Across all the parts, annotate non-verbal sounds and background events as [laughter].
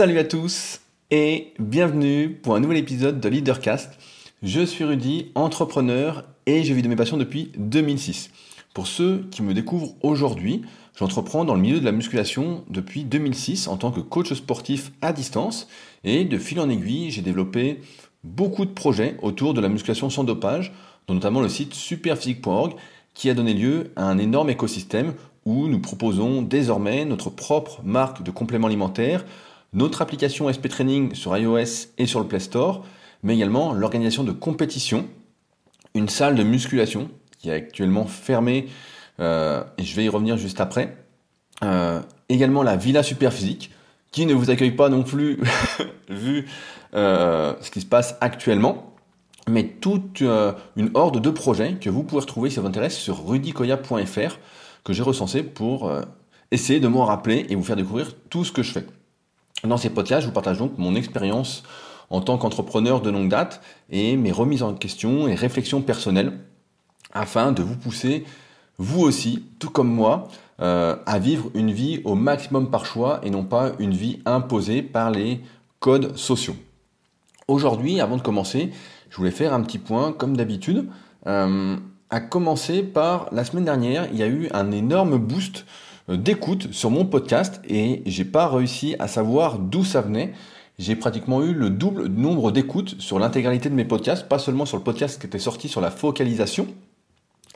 Salut à tous et bienvenue pour un nouvel épisode de Leadercast. Je suis Rudy, entrepreneur et je vis de mes passions depuis 2006. Pour ceux qui me découvrent aujourd'hui, j'entreprends dans le milieu de la musculation depuis 2006 en tant que coach sportif à distance et de fil en aiguille, j'ai développé beaucoup de projets autour de la musculation sans dopage, dont notamment le site superphysique.org qui a donné lieu à un énorme écosystème où nous proposons désormais notre propre marque de compléments alimentaires, notre application SP Training sur iOS et sur le Play Store, mais également l'organisation de compétitions, une salle de musculation qui est actuellement fermée, euh, et je vais y revenir juste après, euh, également la Villa Superphysique, qui ne vous accueille pas non plus [laughs] vu euh, ce qui se passe actuellement, mais toute une horde de projets que vous pouvez retrouver si ça vous intéresse sur rudicoya.fr que j'ai recensé pour essayer de m'en rappeler et vous faire découvrir tout ce que je fais. Dans ces podcasts, je vous partage donc mon expérience en tant qu'entrepreneur de longue date et mes remises en question et réflexions personnelles afin de vous pousser, vous aussi, tout comme moi, euh, à vivre une vie au maximum par choix et non pas une vie imposée par les codes sociaux. Aujourd'hui, avant de commencer, je voulais faire un petit point comme d'habitude. Euh, à commencer par la semaine dernière, il y a eu un énorme boost d'écoute sur mon podcast et j'ai pas réussi à savoir d'où ça venait. J'ai pratiquement eu le double nombre d'écoutes sur l'intégralité de mes podcasts, pas seulement sur le podcast qui était sorti sur la focalisation.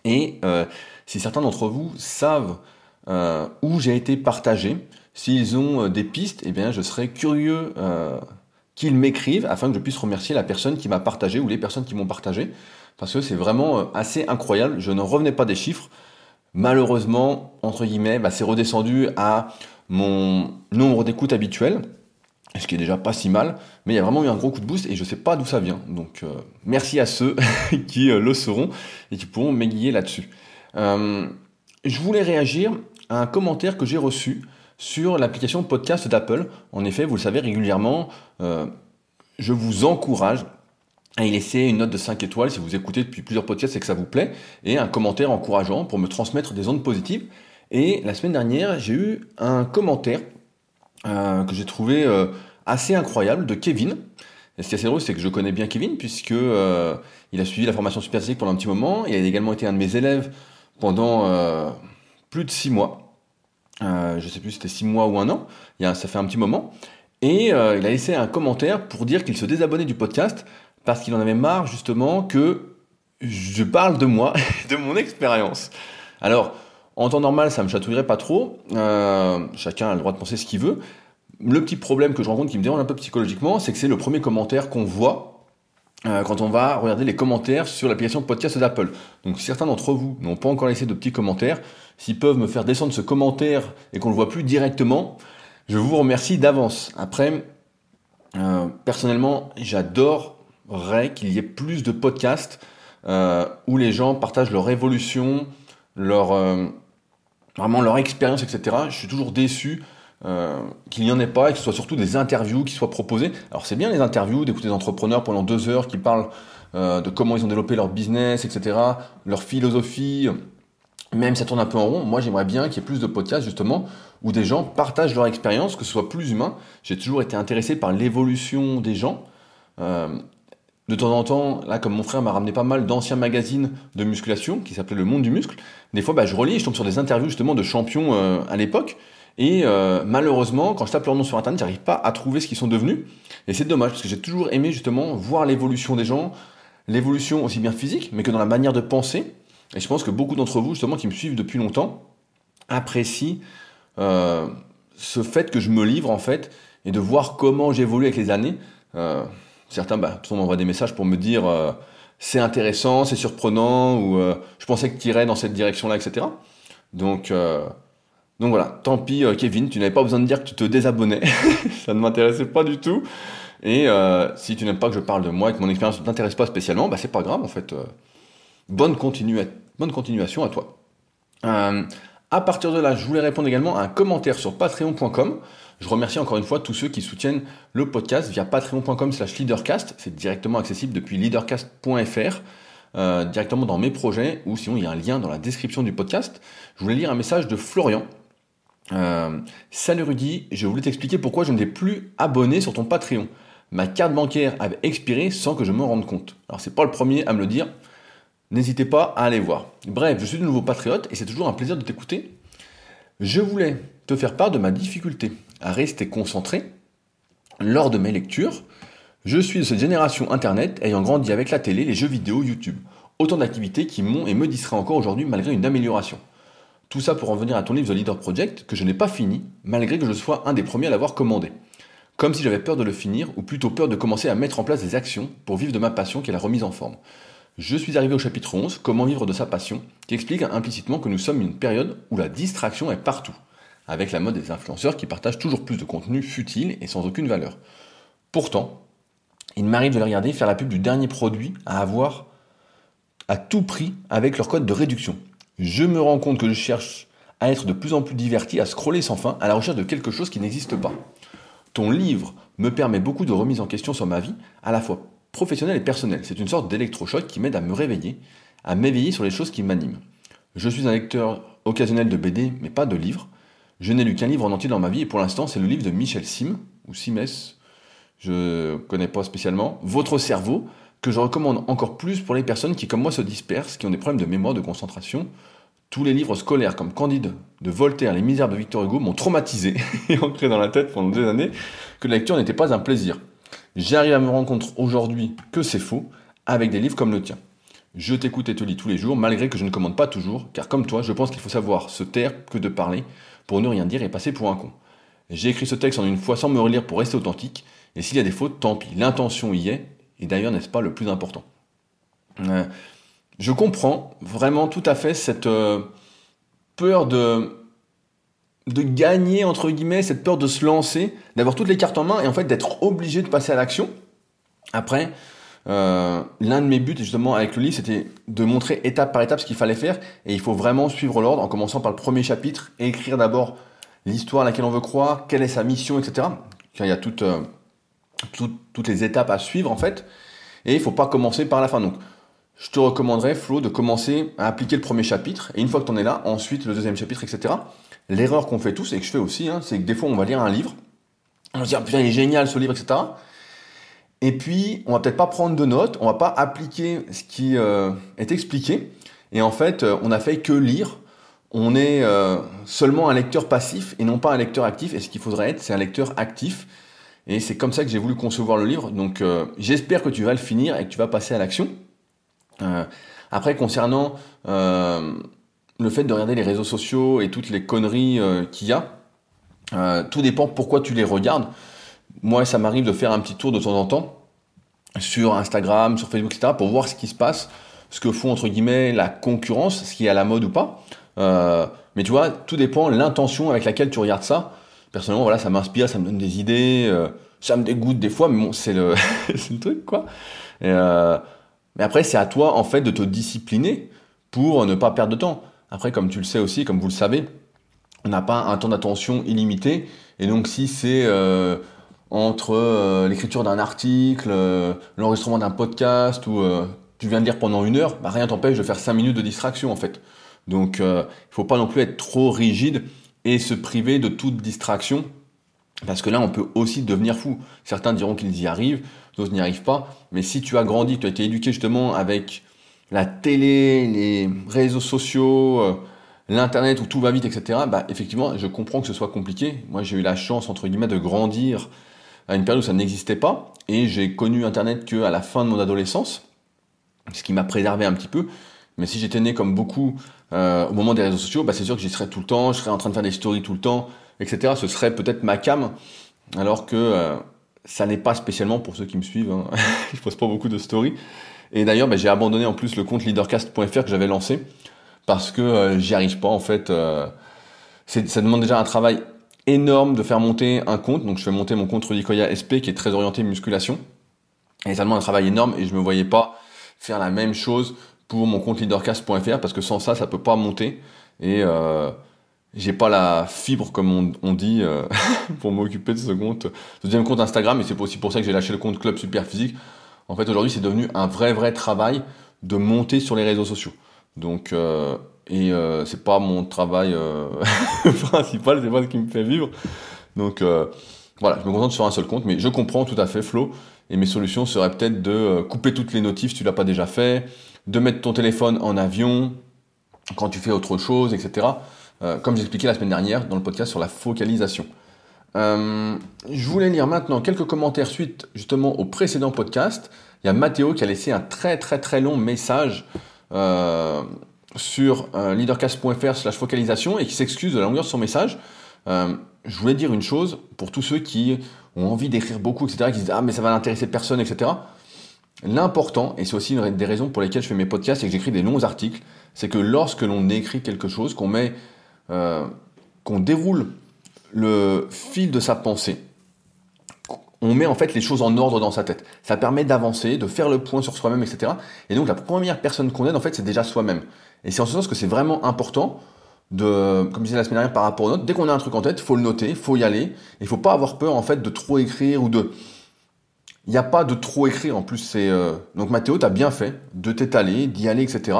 Et euh, si certains d'entre vous savent euh, où j'ai été partagé, s'ils ont des pistes, eh bien je serais curieux qu'ils m'écrivent afin que je puisse remercier la personne qui m'a partagé ou les personnes qui m'ont partagé. Parce que c'est vraiment assez incroyable. Je ne revenais pas des chiffres. Malheureusement, entre guillemets, bah, c'est redescendu à mon nombre d'écoutes habituel, ce qui est déjà pas si mal, mais il y a vraiment eu un gros coup de boost et je sais pas d'où ça vient. Donc euh, merci à ceux [laughs] qui euh, le sauront et qui pourront m'aiguiller là-dessus. Euh, je voulais réagir à un commentaire que j'ai reçu sur l'application podcast d'Apple. En effet, vous le savez régulièrement, je vous encourage et laisser une note de 5 étoiles si vous écoutez depuis plusieurs podcasts et que ça vous plaît, et un commentaire encourageant pour me transmettre des ondes positives. Et la semaine dernière, j'ai eu un commentaire euh, que j'ai trouvé euh, assez incroyable de Kevin. Ce qui est assez drôle, c'est que je connais bien Kevin, puisque euh, il a suivi la formation super pendant un petit moment, il a également été un de mes élèves pendant plus de 6 mois. je sais plus si c'était 6 mois ou un an, ça fait un petit moment. Et il a laissé un commentaire pour dire qu'il se désabonnait du podcast parce qu'il en avait marre justement que je parle de moi, [laughs] de mon expérience. Alors, en temps normal, ça me chatouillerait pas trop. Euh, chacun a le droit de penser ce qu'il veut. Le petit problème que je rencontre qui me dérange un peu psychologiquement, c'est que c'est le premier commentaire qu'on voit euh, quand on va regarder les commentaires sur l'application podcast d'Apple. Donc certains d'entre vous n'ont pas encore laissé de petits commentaires. S'ils peuvent me faire descendre ce commentaire et qu'on le voit plus directement, je vous remercie d'avance. Après, euh, personnellement, j'adore qu'il y ait plus de podcasts euh, où les gens partagent leur évolution, leur, euh, vraiment leur expérience, etc. Je suis toujours déçu euh, qu'il n'y en ait pas et que ce soit surtout des interviews qui soient proposées. Alors c'est bien les interviews, d'écouter des entrepreneurs pendant deux heures qui parlent de comment ils ont développé leur business, etc., leur philosophie, même si ça tourne un peu en rond. Moi j'aimerais bien qu'il y ait plus de podcasts justement où des gens partagent leur expérience, que ce soit plus humain. J'ai toujours été intéressé par l'évolution des gens. De temps en temps, là, comme mon frère m'a ramené pas mal d'anciens magazines de musculation qui s'appelaient Le Monde du Muscle, des fois, bah, je relis et je tombe sur des interviews justement de champions euh, à l'époque. Et euh, malheureusement, quand je tape leur nom sur internet, j'arrive pas à trouver ce qu'ils sont devenus. Et c'est dommage parce que j'ai toujours aimé justement voir l'évolution des gens, l'évolution aussi bien physique, mais que dans la manière de penser. Et je pense que beaucoup d'entre vous, justement, qui me suivent depuis longtemps, apprécient euh, ce fait que je me livre en fait et de voir comment j'évolue avec les années. Certains, bah, tout m'envoient des messages pour me dire euh, c'est intéressant, c'est surprenant, ou euh, je pensais que tu irais dans cette direction-là, etc. Donc, euh, donc voilà, tant pis, Kevin, tu n'avais pas besoin de dire que tu te désabonnais. [laughs] ça ne m'intéressait pas du tout. Et si tu n'aimes pas que je parle de moi et que mon expérience ne t'intéresse pas spécialement, bah, c'est pas grave en fait. bonne, bonne continuation à toi. à partir de là, je voulais répondre également à un commentaire sur patreon.com. Je remercie encore une fois tous ceux qui soutiennent le podcast via patreon.com slash leadercast. C'est directement accessible depuis leadercast.fr, euh, directement dans mes projets, ou sinon il y a un lien dans la description du podcast. Je voulais lire un message de Florian Euh, salut Rudy, je voulais t'expliquer pourquoi je ne t'ai plus abonné sur ton Patreon. Ma carte bancaire avait expiré sans que je me rende compte. Alors c'est pas le premier à me le dire. N'hésitez pas à aller voir. Bref, je suis de nouveau patriote et c'est toujours un plaisir de t'écouter. Je voulais te faire part de ma difficulté à rester concentré lors de mes lectures. Je suis de cette génération internet ayant grandi avec la télé, les jeux vidéo, YouTube. Autant d'activités qui m'ont et me distraient encore aujourd'hui malgré une amélioration. Tout ça pour en venir à ton livre The Leader Project, que je n'ai pas fini, malgré que je sois un des premiers à l'avoir commandé. Comme si j'avais peur de le finir, ou plutôt peur de commencer à mettre en place des actions pour vivre de ma passion qui est la remise en forme. Je suis arrivé au chapitre 11, Comment vivre de sa passion, qui explique implicitement que nous sommes une période où la distraction est partout, avec la mode des influenceurs qui partagent toujours plus de contenu futile et sans aucune valeur. Pourtant, il m'arrive de les regarder faire la pub du dernier produit à avoir à tout prix avec leur code de réduction. Je me rends compte que je cherche à être de plus en plus diverti, à scroller sans fin, à la recherche de quelque chose qui n'existe pas. Ton livre me permet beaucoup de remises en question sur ma vie, à la fois professionnelle et personnelle. C'est une sorte d'électrochoc qui m'aide à me réveiller, à m'éveiller sur les choses qui m'animent. Je suis un lecteur occasionnel de BD, mais pas de livres. Je n'ai lu qu'un livre en entier dans ma vie, et pour l'instant, c'est le livre de Michel Sim, ou Simes, je connais pas spécialement, Votre cerveau, que je recommande encore plus pour les personnes qui, comme moi, se dispersent, qui ont des problèmes de mémoire, de concentration. Tous les livres scolaires comme Candide de Voltaire, Les Misères de Victor Hugo m'ont traumatisé [laughs] et ancré dans la tête pendant des années que la lecture n'était pas un plaisir. J'arrive à me rendre compte aujourd'hui que c'est faux avec des livres comme le tien. Je t'écoute et te lis tous les jours, malgré que je ne commande pas toujours, car comme toi, je pense qu'il faut savoir se taire que de parler pour ne rien dire et passer pour un con. J'ai écrit ce texte en une fois sans me relire pour rester authentique, et s'il y a des fautes, tant pis. L'intention y est, et d'ailleurs, n'est-ce pas le plus important euh, Je comprends vraiment tout à fait cette euh, peur de, de gagner, entre guillemets, cette peur de se lancer, d'avoir toutes les cartes en main et en fait d'être obligé de passer à l'action. Après, euh, l'un de mes buts justement avec le livre, c'était de montrer étape par étape ce qu'il fallait faire et il faut vraiment suivre l'ordre en commençant par le premier chapitre et écrire d'abord l'histoire à laquelle on veut croire, quelle est sa mission, etc. Il y a toutes, toutes les étapes à suivre en fait. Et il faut pas commencer par la fin. Donc, je te recommanderais, Flo, de commencer à appliquer le premier chapitre. Et une fois que tu en es là, ensuite le deuxième chapitre, etc. L'erreur qu'on fait tous, et que je fais aussi, hein, c'est que des fois, on va lire un livre. On se dire, putain, il est génial ce livre, etc. Et puis, on va peut-être pas prendre de notes, on va pas appliquer ce qui euh, est expliqué. Et en fait, euh, on a fait que lire. On est euh, seulement un lecteur passif et non pas un lecteur actif. Et ce qu'il faudrait être, c'est un lecteur actif et c'est comme ça que j'ai voulu concevoir le livre. Donc j'espère que tu vas le finir et que tu vas passer à l'action. Après, concernant le fait de regarder les réseaux sociaux et toutes les conneries qu'il y a, tout dépend pourquoi tu les regardes. Moi, ça m'arrive de faire un petit tour de temps en temps sur Instagram, sur Facebook, etc., pour voir ce qui se passe, ce que font entre guillemets la concurrence, ce qui est à la mode ou pas. mais tu vois, tout dépend l'intention avec laquelle tu regardes ça personnellement, voilà, ça m'inspire, ça me donne des idées, euh, ça me dégoûte des fois, mais bon, c'est le, [laughs] le truc, quoi. Euh, mais après, c'est à toi, en fait, de te discipliner pour ne pas perdre de temps. Après, comme tu le sais aussi, comme vous le savez, on n'a pas un temps d'attention illimité. Et donc, si c'est euh, entre l'écriture d'un article, l'enregistrement d'un podcast, ou tu viens de lire pendant une heure, bah, rien t'empêche de faire cinq minutes de distraction, en fait. Donc, il ne faut pas non plus être trop rigide et se priver de toute distraction. Parce que là, on peut aussi devenir fou. Certains diront qu'ils y arrivent, d'autres n'y arrivent pas. Mais si tu as grandi, tu as été éduqué justement avec la télé, les réseaux sociaux, euh, l'internet où tout va vite, etc. Bah, effectivement, je comprends que ce soit compliqué. Moi, j'ai eu la chance, entre guillemets, de grandir à une période où ça n'existait pas. Et j'ai connu internet qu'à la fin de mon adolescence. Ce qui m'a préservé un petit peu. Mais si j'étais né comme beaucoup euh, au moment des réseaux sociaux, bah, c'est sûr que j'y serais tout le temps, je serais en train de faire des stories tout le temps, etc. Ce serait peut-être ma cam, alors que euh, ça n'est pas spécialement pour ceux qui me suivent. Hein. [laughs] je pose pas beaucoup de stories. Et d'ailleurs, bah, j'ai abandonné en plus le compte leadercast.fr que j'avais lancé parce que euh, j'y arrive pas en fait. ça demande déjà un travail énorme de faire monter un compte. Donc je fais monter mon compte Rudikoya SP qui est très orienté musculation. Et ça demande un travail énorme et je me voyais pas faire la même chose pour mon compte leadercast.fr parce que sans ça, ça peut pas monter et euh, j'ai pas la fibre comme on, dit euh, [laughs] pour m'occuper de ce compte, deuxième compte Instagram et c'est aussi pour ça que j'ai lâché le compte Club Super Physique. En fait, aujourd'hui, c'est devenu un vrai vrai travail de monter sur les réseaux sociaux. Donc, euh, et euh, c'est pas mon travail euh, [laughs] principal, c'est pas ce qui me fait vivre. Donc euh, voilà, je me concentre sur un seul compte, mais je comprends tout à fait Flo. Et mes solutions seraient peut-être de couper toutes les notifs si tu l'as pas déjà fait, de mettre ton téléphone en avion quand tu fais autre chose, etc. comme j'expliquais la semaine dernière dans le podcast sur la focalisation. je voulais lire maintenant quelques commentaires suite justement au précédent podcast. Il y a Mathéo qui a laissé un très très très long message euh, sur euh, leadercast.fr slash focalisation et qui s'excuse de la longueur de son message. Euh, je voulais dire une chose pour tous ceux qui ont envie d'écrire beaucoup, etc., qui disent Ah, mais ça va l'intéresser personne, etc. L'important, et c'est aussi une des raisons pour lesquelles je fais mes podcasts et que j'écris des longs articles, c'est que lorsque l'on écrit quelque chose, qu'on met, qu'on déroule le fil de sa pensée, on met en fait les choses en ordre dans sa tête. Ça permet d'avancer, de faire le point sur soi-même, etc. Et donc la première personne qu'on aide, en fait, c'est déjà soi-même. Et c'est en ce sens que c'est vraiment important de, comme je disais la semaine dernière par rapport aux notes, dès qu'on a un truc en tête, faut le noter, faut y aller. Il faut pas avoir peur en fait de trop écrire ou de. Il n'y a pas de trop écrire en plus. C'est euh, donc Mathéo, as bien fait de t'étaler, d'y aller, etc.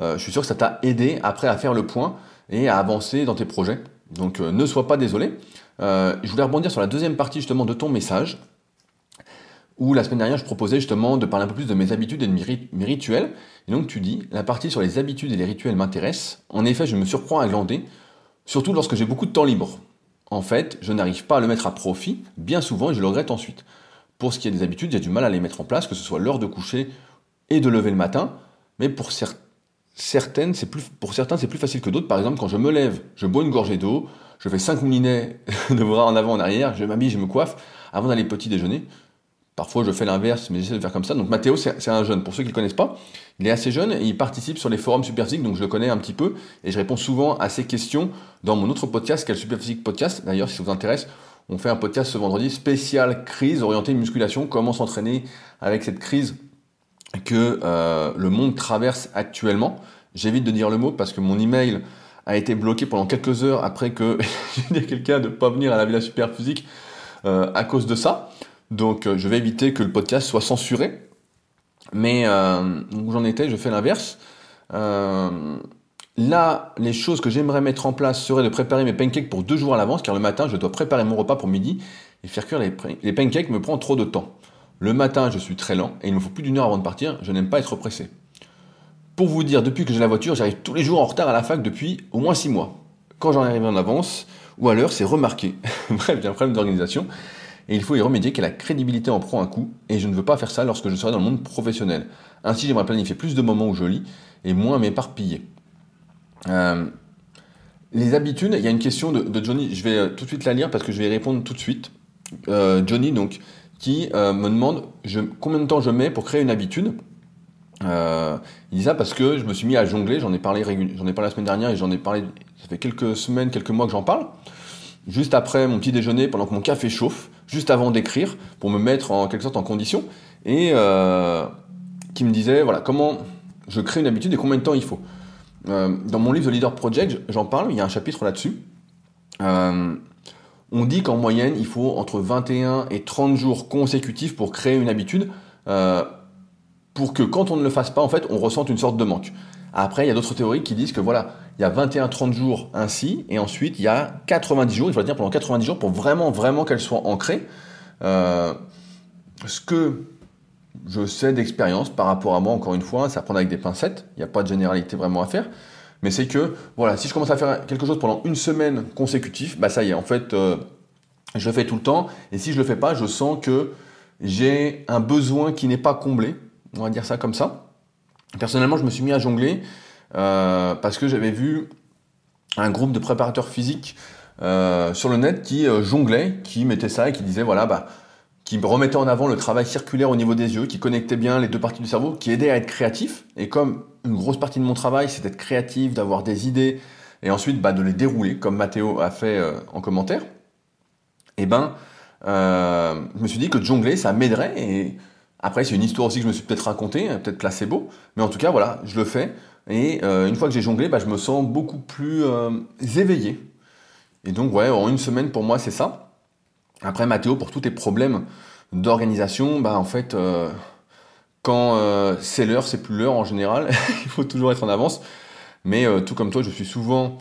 Euh, je suis sûr que ça t'a aidé après à faire le point et à avancer dans tes projets. Donc euh, ne sois pas désolé. Je voulais rebondir sur la deuxième partie justement de ton message, où la semaine dernière je proposais justement de parler un peu plus de mes habitudes et de mes rituels. Et donc tu dis, la partie sur les habitudes et les rituels m'intéresse. En effet, je me surprends à glander, surtout lorsque j'ai beaucoup de temps libre. En fait, je n'arrive pas à le mettre à profit, bien souvent, et je le regrette ensuite. Pour ce qui est des habitudes, j'ai du mal à les mettre en place, que ce soit l'heure de coucher et de lever le matin, mais pour certaines, plus, pour certains, c'est plus facile que d'autres. Par exemple, quand je me lève, je bois une gorgée d'eau, je fais 5 moulinets [laughs] de bras en avant, en arrière, je m'habille, je me coiffe avant d'aller petit déjeuner. Parfois, je fais l'inverse, mais j'essaie de faire comme ça. Donc, Mathéo, c'est un jeune. Pour ceux qui ne le connaissent pas, il est assez jeune et il participe sur les forums Superphysique, donc je le connais un petit peu et je réponds souvent à ses questions dans mon autre podcast, qui est le Superphysique Podcast. D'ailleurs, si ça vous intéresse, on fait un podcast ce vendredi spécial crise orientée musculation, comment s'entraîner avec cette crise que euh, le monde traverse actuellement. J'évite de dire le mot parce que mon email a été bloqué pendant quelques heures après que j'ai dit à quelqu'un de ne pas venir à la Villa Superphysique euh, à cause de ça. Donc euh, je vais éviter que le podcast soit censuré. Mais euh, où j'en étais, je fais l'inverse. Euh, là, les choses que j'aimerais mettre en place seraient de préparer mes pancakes pour deux jours à l'avance, car le matin, je dois préparer mon repas pour midi et faire cuire les, pancakes me prend trop de temps. Le matin, je suis très lent et il me faut plus d'une heure avant de partir. Je n'aime pas être pressé. Pour vous dire, depuis que j'ai la voiture, j'arrive tous les jours en retard à la fac depuis au moins 6 mois. Quand j'en arrive en avance ou à l'heure, c'est remarqué. [laughs] Bref, j'ai un problème d'organisation et il faut y remédier que la crédibilité en prend un coup et je ne veux pas faire ça lorsque je serai dans le monde professionnel. Ainsi, j'aimerais planifier plus de moments où je lis et moins m'éparpiller. Euh, les habitudes, il y a une question de, Johnny, je vais euh, tout de suite la lire parce que je vais y répondre tout de suite. Euh, Johnny, donc, qui me demande combien de temps je mets pour créer une habitude. Il dit ça parce que je me suis mis à jongler, j'en ai parlé j'en ai parlé la semaine dernière et j'en ai parlé, ça fait quelques semaines, quelques mois que j'en parle. Juste après mon petit déjeuner, pendant que mon café chauffe, juste avant d'écrire, pour me mettre en quelque sorte en condition, et euh, qui me disait voilà comment je crée une habitude et combien de temps il faut. Euh, dans mon livre The Leader Project, j'en parle, il y a un chapitre là-dessus. Euh, on dit qu'en moyenne, il faut entre 21 et 30 jours consécutifs pour créer une habitude. Pour que quand on ne le fasse pas, en fait, on ressente une sorte de manque. Après, il y a d'autres théories qui disent que voilà, il y a 21-30 jours ainsi, et ensuite il y a 90 jours, il faut le dire pendant 90 jours pour vraiment, vraiment qu'elle soit ancrée. Euh, ce que je sais d'expérience par rapport à moi, encore une fois, ça prend avec des pincettes, il n'y a pas de généralité vraiment à faire, mais c'est que, voilà, si je commence à faire quelque chose pendant une semaine consécutive, bah ça y est, en fait, euh, je le fais tout le temps, et si je le fais pas, je sens que j'ai un besoin qui n'est pas comblé, on va dire ça comme ça. Personnellement, je me suis mis à jongler parce que j'avais vu un groupe de préparateurs physiques euh, sur le net qui euh, jonglait, qui mettait ça et qui disait voilà, bah, qui remettait en avant le travail circulaire au niveau des yeux, qui connectait bien les deux parties du cerveau, qui aidait à être créatif. Et comme une grosse partie de mon travail, c'est d'être créatif, d'avoir des idées et ensuite bah, de les dérouler, comme Mathéo a fait en commentaire, et eh ben, je me suis dit que jongler, ça m'aiderait et après, c'est une histoire aussi que je me suis peut-être racontée, hein, peut-être placebo, mais en tout cas, voilà, je le fais. Et euh, une fois que j'ai jonglé, bah, je me sens beaucoup plus euh, éveillé. Et donc, ouais, en une semaine, pour moi, c'est ça. Après, Mathéo, pour tous tes problèmes d'organisation, bah, en fait, euh, quand c'est l'heure, c'est plus l'heure en général. [laughs] Il faut toujours être en avance. Mais tout comme toi, je suis souvent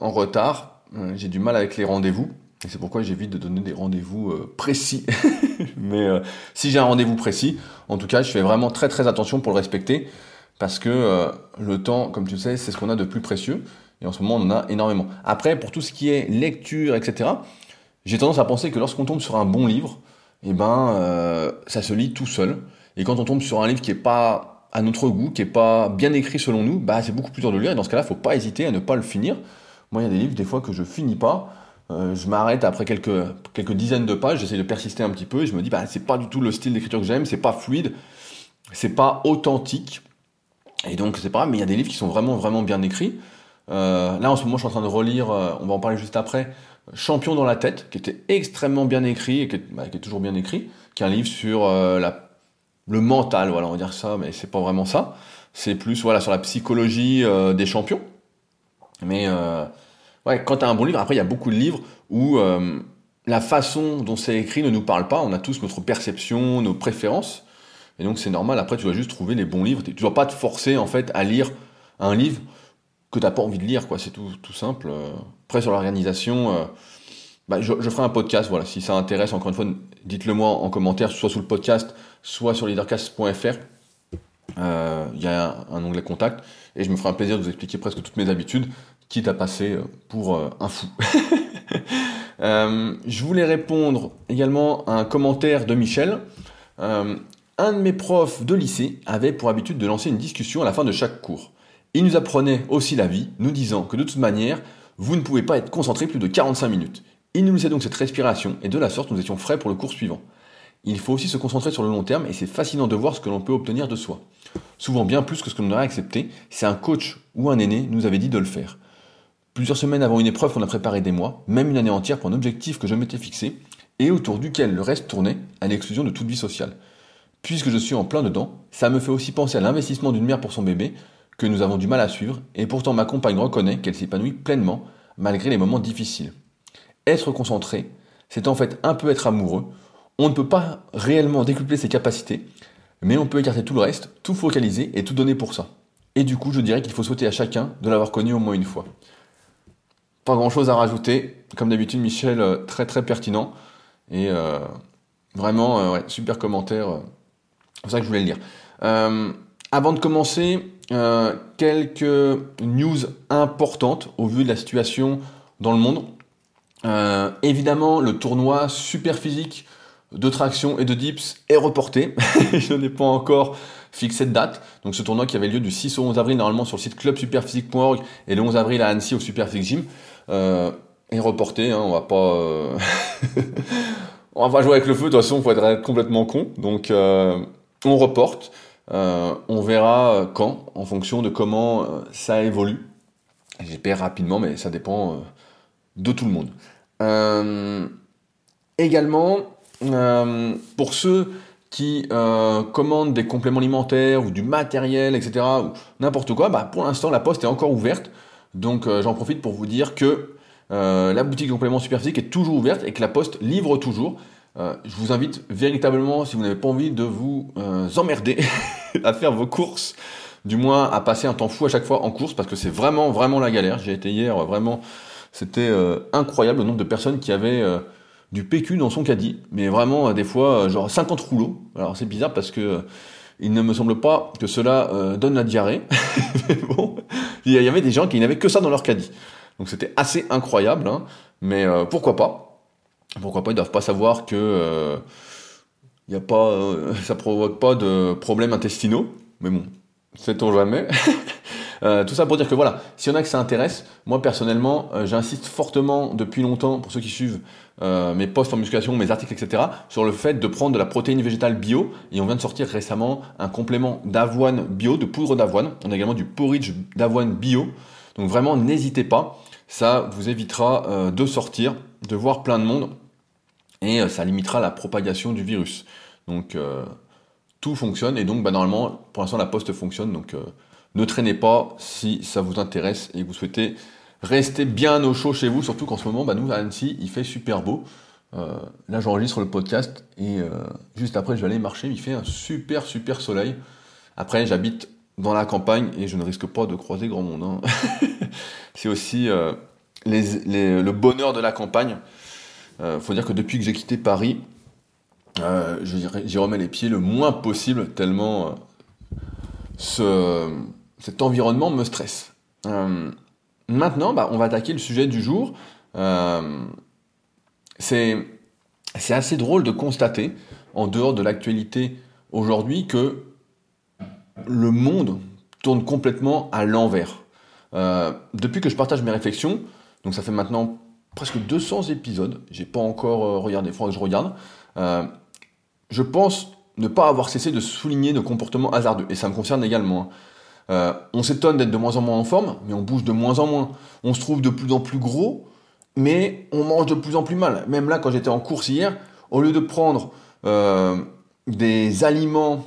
en retard. j'ai du mal avec les rendez-vous. Et c'est pourquoi j'évite de donner des rendez-vous précis. [laughs] Mais si j'ai un rendez-vous précis, en tout cas, je fais vraiment très très attention pour le respecter. Parce que le temps, comme tu sais, c'est ce qu'on a de plus précieux. Et en ce moment, on en a énormément. Après, pour tout ce qui est lecture, etc., j'ai tendance à penser que lorsqu'on tombe sur un bon livre, eh ben, euh, ça se lit tout seul. Et quand on tombe sur un livre qui est pas à notre goût, qui est pas bien écrit selon nous, bah, c'est beaucoup plus dur de lire. Et dans ce cas-là, faut pas hésiter à ne pas le finir. Moi, il y a des livres, des fois, que je finis pas. Euh, je m'arrête après quelques, quelques dizaines de pages, j'essaie de persister un petit peu, et je me dis, bah, c'est pas du tout le style d'écriture que j'aime, c'est pas fluide, c'est pas authentique. Et donc, c'est pas grave, mais il y a des livres qui sont vraiment, vraiment bien écrits. Euh, là, en ce moment, je suis en train de relire, euh, on va en parler juste après, Champion dans la tête, qui était extrêmement bien écrit et qui est, bah, toujours bien écrit, qui est un livre sur euh, la, le mental, voilà, on va dire ça, mais c'est pas vraiment ça. C'est plus voilà sur la psychologie des champions. Mais ouais, quand tu as un bon livre, après il y a beaucoup de livres où la façon dont c'est écrit ne nous parle pas. On a tous notre perception, nos préférences, et donc c'est normal. Après, tu dois juste trouver les bons livres. Tu dois pas te forcer en fait à lire un livre que t'as pas envie de lire, quoi. C'est tout, tout simple. Après, sur l'organisation, euh, bah, je, ferai un podcast, voilà. Si ça intéresse, encore une fois, dites-le moi en commentaire, soit sous le podcast, soit sur leadercast.fr. Euh, il y a un, onglet contact et je me ferai un plaisir de vous expliquer presque toutes mes habitudes, quitte à passer euh, pour un fou. [laughs] je voulais répondre également à un commentaire de Michel. Un de mes profs de lycée avait pour habitude de lancer une discussion à la fin de chaque cours. Il nous apprenait aussi la vie, nous disant que de toute manière, vous ne pouvez pas être concentré plus de 45 minutes. Il nous laissait donc cette respiration, et de la sorte nous étions frais pour le cours suivant. Il faut aussi se concentrer sur le long terme, et c'est fascinant de voir ce que l'on peut obtenir de soi. Souvent bien plus que ce que l'on aurait accepté, c'est un coach ou un aîné nous avait dit de le faire. Plusieurs semaines avant une épreuve qu'on a préparée des mois, même une année entière pour un objectif que je m'étais fixé, et autour duquel le reste tournait, à l'exclusion de toute vie sociale. Puisque je suis en plein dedans, ça me fait aussi penser à l'investissement d'une mère pour son bébé, que nous avons du mal à suivre, et pourtant ma compagne reconnaît qu'elle s'épanouit pleinement malgré les moments difficiles. Être concentré, c'est en fait un peu être amoureux. On ne peut pas réellement décupler ses capacités, mais on peut écarter tout le reste, tout focaliser et tout donner pour ça. Et du coup, je dirais qu'il faut souhaiter à chacun de l'avoir connu au moins une fois. Pas grand chose à rajouter. Comme d'habitude, Michel, euh, très très pertinent. Et euh, vraiment, euh, super commentaire. C'est pour ça que je voulais le lire. avant de commencer, euh, quelques news importantes au vu de la situation dans le monde. Euh, évidemment, le tournoi super physique de traction et de dips est reporté. [laughs] Je n'ai pas encore fixé de date. Donc ce tournoi qui avait lieu du 6 au 11 avril normalement sur le site clubsuperphysique.org et le 11 avril à Annecy au Superphysique Gym euh, est reporté. Hein, on va pas, [laughs] on va jouer avec le feu. De toute façon, faut être complètement con. Donc on reporte. Euh, on verra euh, quand, en fonction de comment euh, ça évolue. J'espère rapidement, mais ça dépend de tout le monde. également, pour ceux qui commandent des compléments alimentaires ou du matériel, etc., ou n'importe quoi, bah, pour l'instant, la poste est encore ouverte. Donc, j'en profite pour vous dire que la boutique de compléments superphysiques est toujours ouverte et que la poste livre toujours. Euh, je vous invite véritablement, si vous n'avez pas envie de vous euh, emmerder, [laughs] à faire vos courses, du moins à passer un temps fou à chaque fois en course, parce que c'est vraiment, vraiment la galère. J'ai été hier, vraiment, c'était euh, incroyable le nombre de personnes qui avaient du PQ dans son caddie, mais vraiment, des fois, genre 50 rouleaux. Alors c'est bizarre parce que il ne me semble pas que cela donne la diarrhée, [laughs] mais bon, il y avait des gens qui n'avaient que ça dans leur caddie. Donc c'était assez incroyable, hein. mais pourquoi pas? Pourquoi pas, ils doivent pas savoir que euh, y a pas, euh, [laughs] ça provoque pas de problèmes intestinaux. Mais bon, sait-on jamais. [laughs] Euh, tout ça pour dire que voilà, s'il y en a que ça intéresse, moi personnellement, j'insiste fortement depuis longtemps, pour ceux qui suivent mes posts en musculation, mes articles, etc., sur le fait de prendre de la protéine végétale bio. Et on vient de sortir récemment un complément d'avoine bio, de poudre d'avoine. On a également du porridge d'avoine bio. Donc vraiment, n'hésitez pas. Ça vous évitera de sortir, de voir plein de monde et euh, ça limitera la propagation du virus. Donc euh, tout fonctionne et donc bah, normalement pour l'instant la poste fonctionne donc euh, ne traînez pas si ça vous intéresse et que vous souhaitez rester bien au chaud chez vous, surtout qu'en ce moment bah, nous à Annecy il fait super beau. là j'enregistre le podcast et juste après je vais aller marcher, il fait un super super soleil. Après j'habite dans la campagne et je ne risque pas de croiser grand monde. Hein. [laughs] c'est aussi le bonheur de la campagne. Euh, faut dire que depuis que j'ai quitté Paris, euh, j'y remets les pieds le moins possible, tellement cet environnement me stresse. maintenant, bah, on va attaquer le sujet du jour. c'est assez drôle de constater, en dehors de l'actualité aujourd'hui, que le monde tourne complètement à l'envers. Euh, depuis que je partage mes réflexions, donc ça fait maintenant presque 200 épisodes, j'ai pas encore euh, regardé, il faudra que je regarde, euh, je pense ne pas avoir cessé de souligner nos comportements hasardeux, et ça me concerne également. Hein. on s'étonne d'être de moins en moins en forme, mais on bouge de moins en moins. On se trouve de plus en plus gros, mais on mange de plus en plus mal. Même là, quand j'étais en course hier, au lieu de prendre des aliments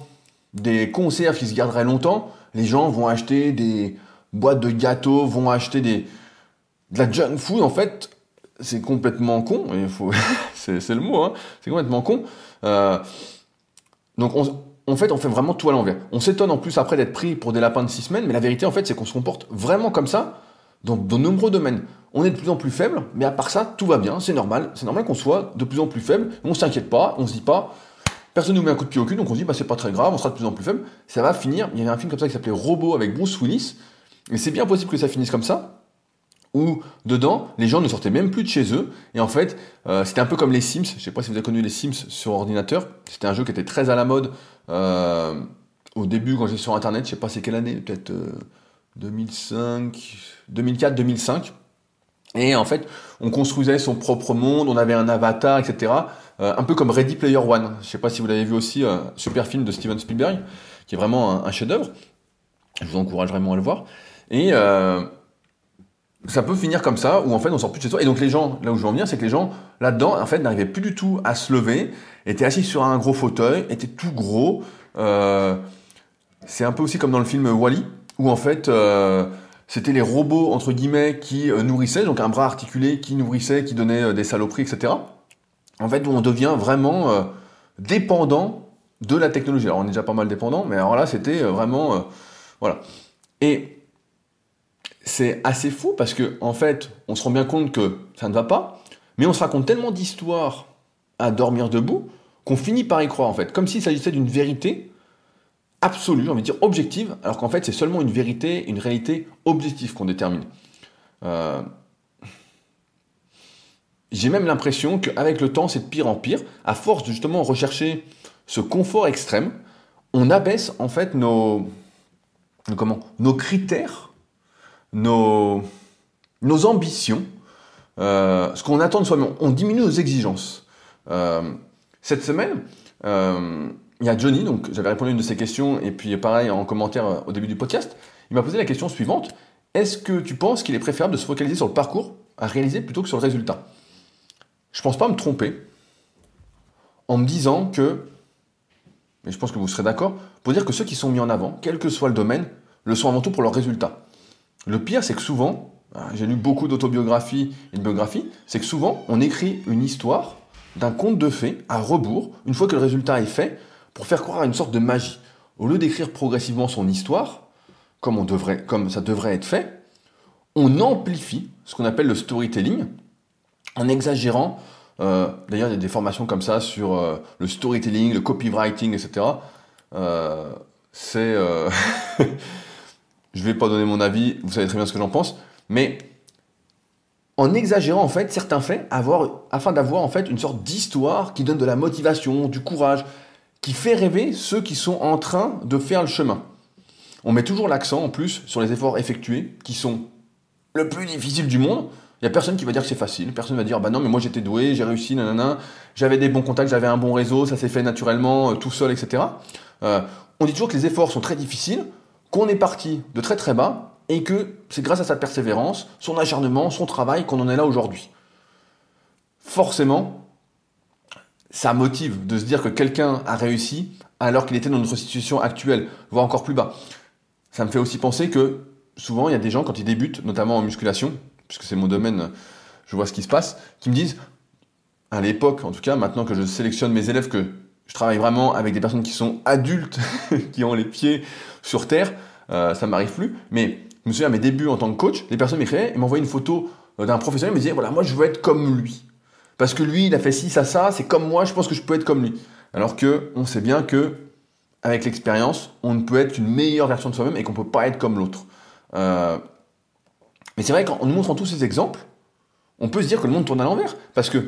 des conserves qui se garderaient longtemps, les gens vont acheter des boîtes de gâteaux, vont acheter des, de la junk food. En fait, c'est complètement con. Il faut, [laughs] c'est, le mot. Hein, c'est complètement con. Euh, donc, en fait, on fait vraiment tout à l'envers. On s'étonne en plus après d'être pris pour des lapins de six semaines, mais la vérité, en fait, c'est qu'on se comporte vraiment comme ça dans de nombreux domaines. On est de plus en plus faible, mais à part ça, tout va bien, c'est normal. C'est normal qu'on soit de plus en plus faible. On s'inquiète pas, on se dit pas, Personne nous met un coup de pied au cul, donc on se dit, bah, c'est pas très grave, on sera de plus en plus faible. Ça va finir. Il y avait un film comme ça qui s'appelait Robot avec Bruce Willis. Et c'est bien possible que ça finisse comme ça. Où, dedans, les gens ne sortaient même plus de chez eux. Et en fait, euh, c'était un peu comme les Sims. Je sais pas si vous avez connu les Sims sur ordinateur. C'était un jeu qui était très à la mode euh, au début quand j'étais sur Internet. Je sais pas c'est quelle année, peut-être 2005, 2004, 2005. Et en fait, on construisait son propre monde, on avait un avatar, etc. Euh, un peu comme Ready Player One. Je ne sais pas si vous l'avez vu aussi, un super film de Steven Spielberg, qui est vraiment un, chef-d'œuvre. Je vous encourage vraiment à le voir. Et ça peut finir comme ça, où en fait on sort plus de chez soi. Et donc les gens, là où je veux en venir, c'est que les gens là-dedans, en fait, n'arrivaient plus du tout à se lever, étaient assis sur un gros fauteuil, étaient tout gros. Euh, c'est un peu aussi comme dans le film Wally, où en fait c'était les robots, entre guillemets, qui euh, nourrissaient, donc un bras articulé qui nourrissait, qui donnait euh, des saloperies, etc. En fait, on devient vraiment euh, dépendant de la technologie. Alors, on est déjà pas mal dépendant, mais alors là, c'était vraiment... voilà. Et c'est assez fou parce que, en fait, on se rend bien compte que ça ne va pas, mais on se raconte tellement d'histoires à dormir debout qu'on finit par y croire, en fait. Comme s'il s'agissait d'une vérité absolue, j'ai envie de dire objective, alors qu'en fait c'est seulement une vérité, une réalité objective qu'on détermine. Euh, j'ai même l'impression qu'avec le temps c'est de pire en pire, à force de justement rechercher ce confort extrême, on abaisse en fait comment, nos critères, nos, ambitions, euh, ce qu'on attend de soi-même. On diminue nos exigences. Euh, cette semaine, il y a Johnny, donc j'avais répondu à une de ses questions, et puis pareil en commentaire euh, au début du podcast, il m'a posé la question suivante. Est-ce que tu penses qu'il est préférable de se focaliser sur le parcours à réaliser plutôt que sur le résultat? Je pense pas me tromper en me disant que, mais je pense que vous serez d'accord, pour dire que ceux qui sont mis en avant, quel que soit le domaine, le sont avant tout pour leur résultat. Le pire, c'est que souvent, ah, j'ai lu beaucoup d'autobiographies et de biographies, c'est que souvent, on écrit une histoire d'un conte de fées à rebours, une fois que le résultat est fait, pour faire croire à une sorte de magie. Au lieu d'écrire progressivement son histoire, comme, ça devrait être fait, on amplifie ce qu'on appelle le storytelling en exagérant. Euh, d'ailleurs, il y a des formations comme ça sur euh, le storytelling, le copywriting, etc. Euh, c'est. [laughs] je vais pas donner mon avis, vous savez très bien ce que j'en pense, mais en exagérant en fait certains faits, afin d'avoir en fait une sorte d'histoire qui donne de la motivation, du courage, qui fait rêver ceux qui sont en train de faire le chemin. On met toujours l'accent en plus sur les efforts effectués qui sont le plus difficile du monde. Il n'y a personne qui va dire que c'est facile. Personne va dire bah non mais moi j'étais doué, j'ai réussi, nanana, j'avais des bons contacts, j'avais un bon réseau, ça s'est fait naturellement, euh, tout seul, etc. Euh, on dit toujours que les efforts sont très difficiles, qu'on est parti de très très bas et que c'est grâce à sa persévérance, son acharnement, son travail qu'on en est là aujourd'hui. Forcément, ça motive de se dire que quelqu'un a réussi alors qu'il était dans notre situation actuelle, voire encore plus bas. Ça me fait aussi penser que souvent, il y a des gens, quand ils débutent, notamment en musculation, puisque c'est mon domaine, je vois ce qui se passe, qui me disent, à l'époque, en tout cas, maintenant que je sélectionne mes élèves, que je travaille vraiment avec des personnes qui sont adultes, [laughs] qui ont les pieds sur terre, euh, ça m'arrive plus, mais je me souviens à mes débuts en tant que coach, les personnes m'écrivaient et m'envoyaient une photo euh, d'un professionnel, me disaient voilà, moi je veux être comme lui. Parce que lui, il a fait ci, ça, ça, c'est comme moi, je pense que je peux être comme lui. Alors que on sait bien que avec l'expérience, on ne peut être qu'une meilleure version de soi-même et qu'on ne peut pas être comme l'autre. Euh, mais c'est vrai qu'en nous montrant tous ces exemples, on peut se dire que le monde tourne à l'envers. Parce que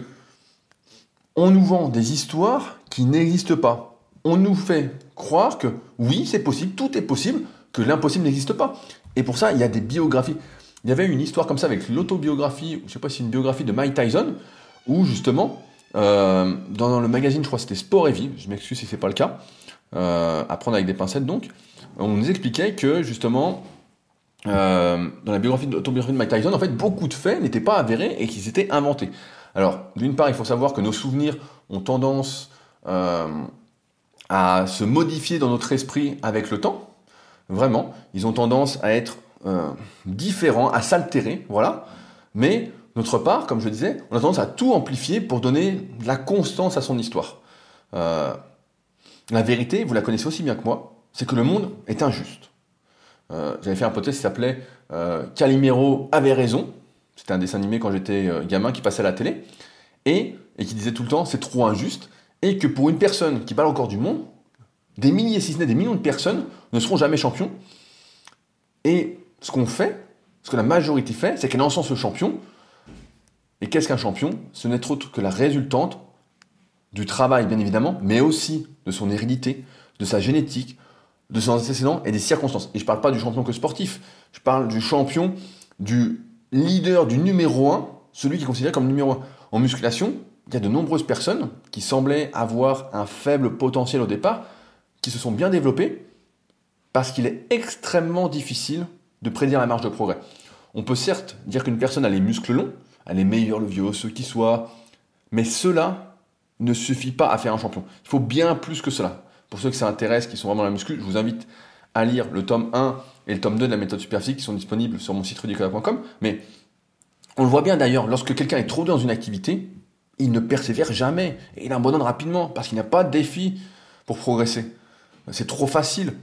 on nous vend des histoires qui n'existent pas. On nous fait croire que oui, c'est possible, tout est possible, que l'impossible n'existe pas. Et pour ça, il y a des biographies. Il y avait une histoire comme ça avec l'autobiographie, je sais pas si c'est une biographie de Mike Tyson, où justement, euh, dans le magazine, je crois c'était Sport et Vie, je m'excuse si ce n'est pas le cas, euh, à prendre avec des pincettes donc, on nous expliquait que justement, euh, dans la biographie de Mike Tyson, en fait, beaucoup de faits n'étaient pas avérés et qu'ils étaient inventés. Alors, d'une part, il faut savoir que nos souvenirs ont tendance à se modifier dans notre esprit avec le temps. Vraiment, ils ont tendance à être euh, différents, à s'altérer, voilà. Mais d'autre part, comme je disais, on a tendance à tout amplifier pour donner de la constance à son histoire. Euh, la vérité, vous la connaissez aussi bien que moi, c'est que le monde est injuste. Euh, j'avais fait un podcast qui s'appelait Calimero avait raison. C'était un dessin animé quand j'étais gamin qui passait à la télé. Et, et qui disait tout le temps c'est trop injuste. Et que pour une personne qui parle encore du monde, des milliers, si ce n'est des millions de personnes ne seront jamais champions. Et ce qu'on fait, ce que la majorité fait, c'est qu'elle encense ce champion. Et qu'est-ce qu'un champion? Ce n'est autre que la résultante du travail, bien évidemment, mais aussi de son hérédité, de sa génétique, de son antécédent et des circonstances. Et je ne parle pas du champion que sportif, je parle du champion, du leader, du numéro un, celui qui est considéré comme numéro un. En musculation, il y a de nombreuses personnes qui semblaient avoir un faible potentiel au départ, qui se sont bien développées, parce qu'il est extrêmement difficile de prédire la marge de progrès. On peut certes dire qu'une personne a les muscles longs, elle est meilleure le vieux osseux qui soit, mais cela ne suffit pas à faire un champion. Il faut bien plus que cela. Pour ceux que ça intéresse, qui sont vraiment dans la muscu, je vous invite à lire le tome 1 et le tome 2 de la méthode superphysique qui sont disponibles sur mon site rudicola.com. Mais on le voit bien d'ailleurs, lorsque quelqu'un est trop dans une activité, il ne persévère jamais et il abandonne rapidement parce qu'il n'a pas de défi pour progresser. C'est trop facile.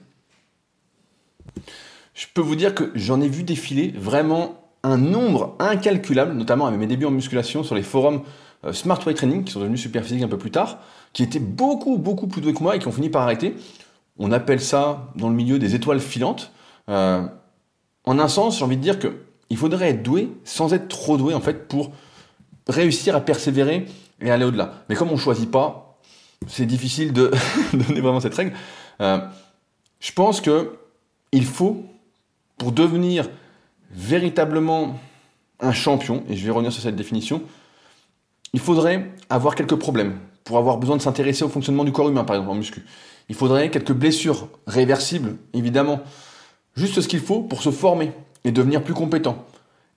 Je peux vous dire que j'en ai vu défiler vraiment un nombre incalculable, notamment à mes débuts en musculation sur les forums euh, Smart Weight Training, qui sont devenus super physiques un peu plus tard, qui étaient beaucoup, beaucoup plus doués que moi et qui ont fini par arrêter. On appelle ça, dans le milieu, des étoiles filantes. Euh, en un sens, j'ai envie de dire qu'il faudrait être doué sans être trop doué, en fait, pour réussir à persévérer et aller au-delà. Mais comme on ne choisit pas, c'est difficile de [laughs] donner vraiment cette règle. Euh, je pense que il faut, pour devenir véritablement un champion, et je vais revenir sur cette définition, il faudrait avoir quelques problèmes pour avoir besoin de s'intéresser au fonctionnement du corps humain, par exemple en muscu. Il faudrait quelques blessures réversibles, évidemment. Juste ce qu'il faut pour se former et devenir plus compétent.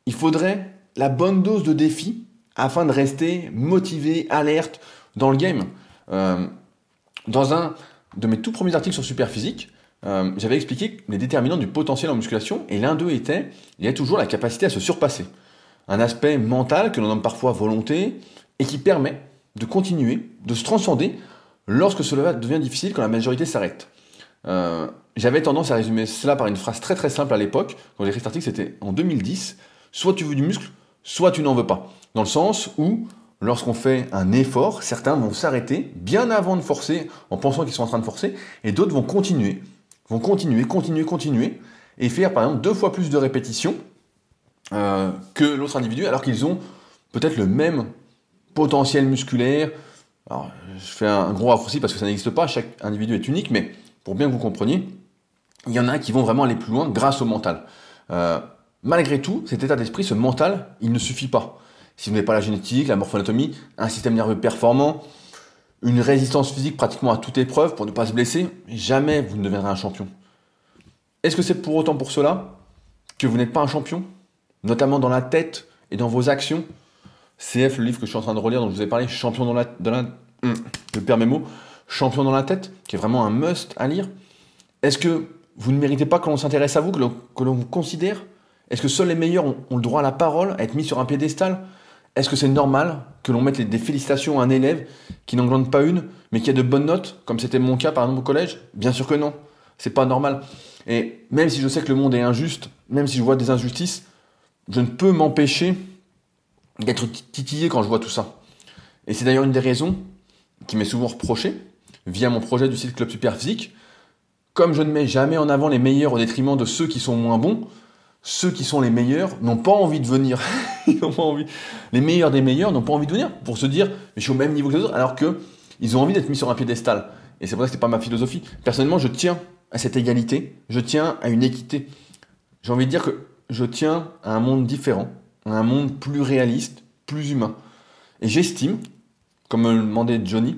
Il faudrait la bonne dose de défi afin de rester motivé, alerte dans le game. Euh, dans un de mes tout premiers articles sur Superphysique, euh, j'avais expliqué les déterminants du potentiel en musculation, et l'un d'eux était, il y a toujours la capacité à se surpasser. Un aspect mental que l'on nomme parfois volonté, et qui permet de continuer, de se transcender lorsque cela devient difficile, quand la majorité s'arrête. Euh, j'avais tendance à résumer cela par une phrase très très simple à l'époque, quand j'ai écrit cet article, c'était en 2010, soit tu veux du muscle, soit tu n'en veux pas. Dans le sens où, lorsqu'on fait un effort, certains vont s'arrêter bien avant de forcer, en pensant qu'ils sont en train de forcer, et d'autres vont continuer vont continuer, continuer, continuer, et faire par exemple deux fois plus de répétitions euh, que l'autre individu, alors qu'ils ont peut-être le même potentiel musculaire. Alors, je fais un gros raccourci parce que ça n'existe pas, chaque individu est unique, mais pour bien que vous compreniez, il y en a qui vont vraiment aller plus loin grâce au mental. Euh, malgré tout, cet état d'esprit, ce mental, il ne suffit pas. Si vous n'avez pas la génétique, la morphoanatomie, un système nerveux performant, une résistance physique pratiquement à toute épreuve pour ne pas se blesser, jamais vous ne deviendrez un champion. Est-ce que c'est pour autant pour cela que vous n'êtes pas un champion Notamment dans la tête et dans vos actions? CF, le livre que je suis en train de relire, dont je vous ai parlé, Champion dans la... Dans la mes mots. Champion dans la tête, qui est vraiment un must à lire. Est-ce que vous ne méritez pas que l'on s'intéresse à vous, que l'on vous considère? Est-ce que seuls les meilleurs ont, le droit à la parole, à être mis sur un piédestal? Est-ce que c'est normal que l'on mette des félicitations à un élève qui n'en glande pas une, mais qui a de bonnes notes, comme c'était mon cas par exemple au collège? Bien sûr que non. C'est pas normal. Et même si je sais que le monde est injuste, même si je vois des injustices, je ne peux m'empêcher d'être titillé quand je vois tout ça. Et c'est d'ailleurs une des raisons qui m'est souvent reproché via mon projet du site Club Super Physique. Comme je ne mets jamais en avant les meilleurs au détriment de ceux qui sont moins bons, ceux qui sont les meilleurs n'ont pas envie de venir. [laughs] ils pas envie. Les meilleurs des meilleurs n'ont pas envie de venir pour se dire, je suis au même niveau que les autres, alors que ils ont envie d'être mis sur un piédestal. Et c'est pour ça que c'est pas ma philosophie. Personnellement, je tiens à cette égalité, je tiens à une équité. J'ai envie de dire que je tiens à un monde différent, un monde plus réaliste, plus humain. Et j'estime, comme me le demandait Johnny,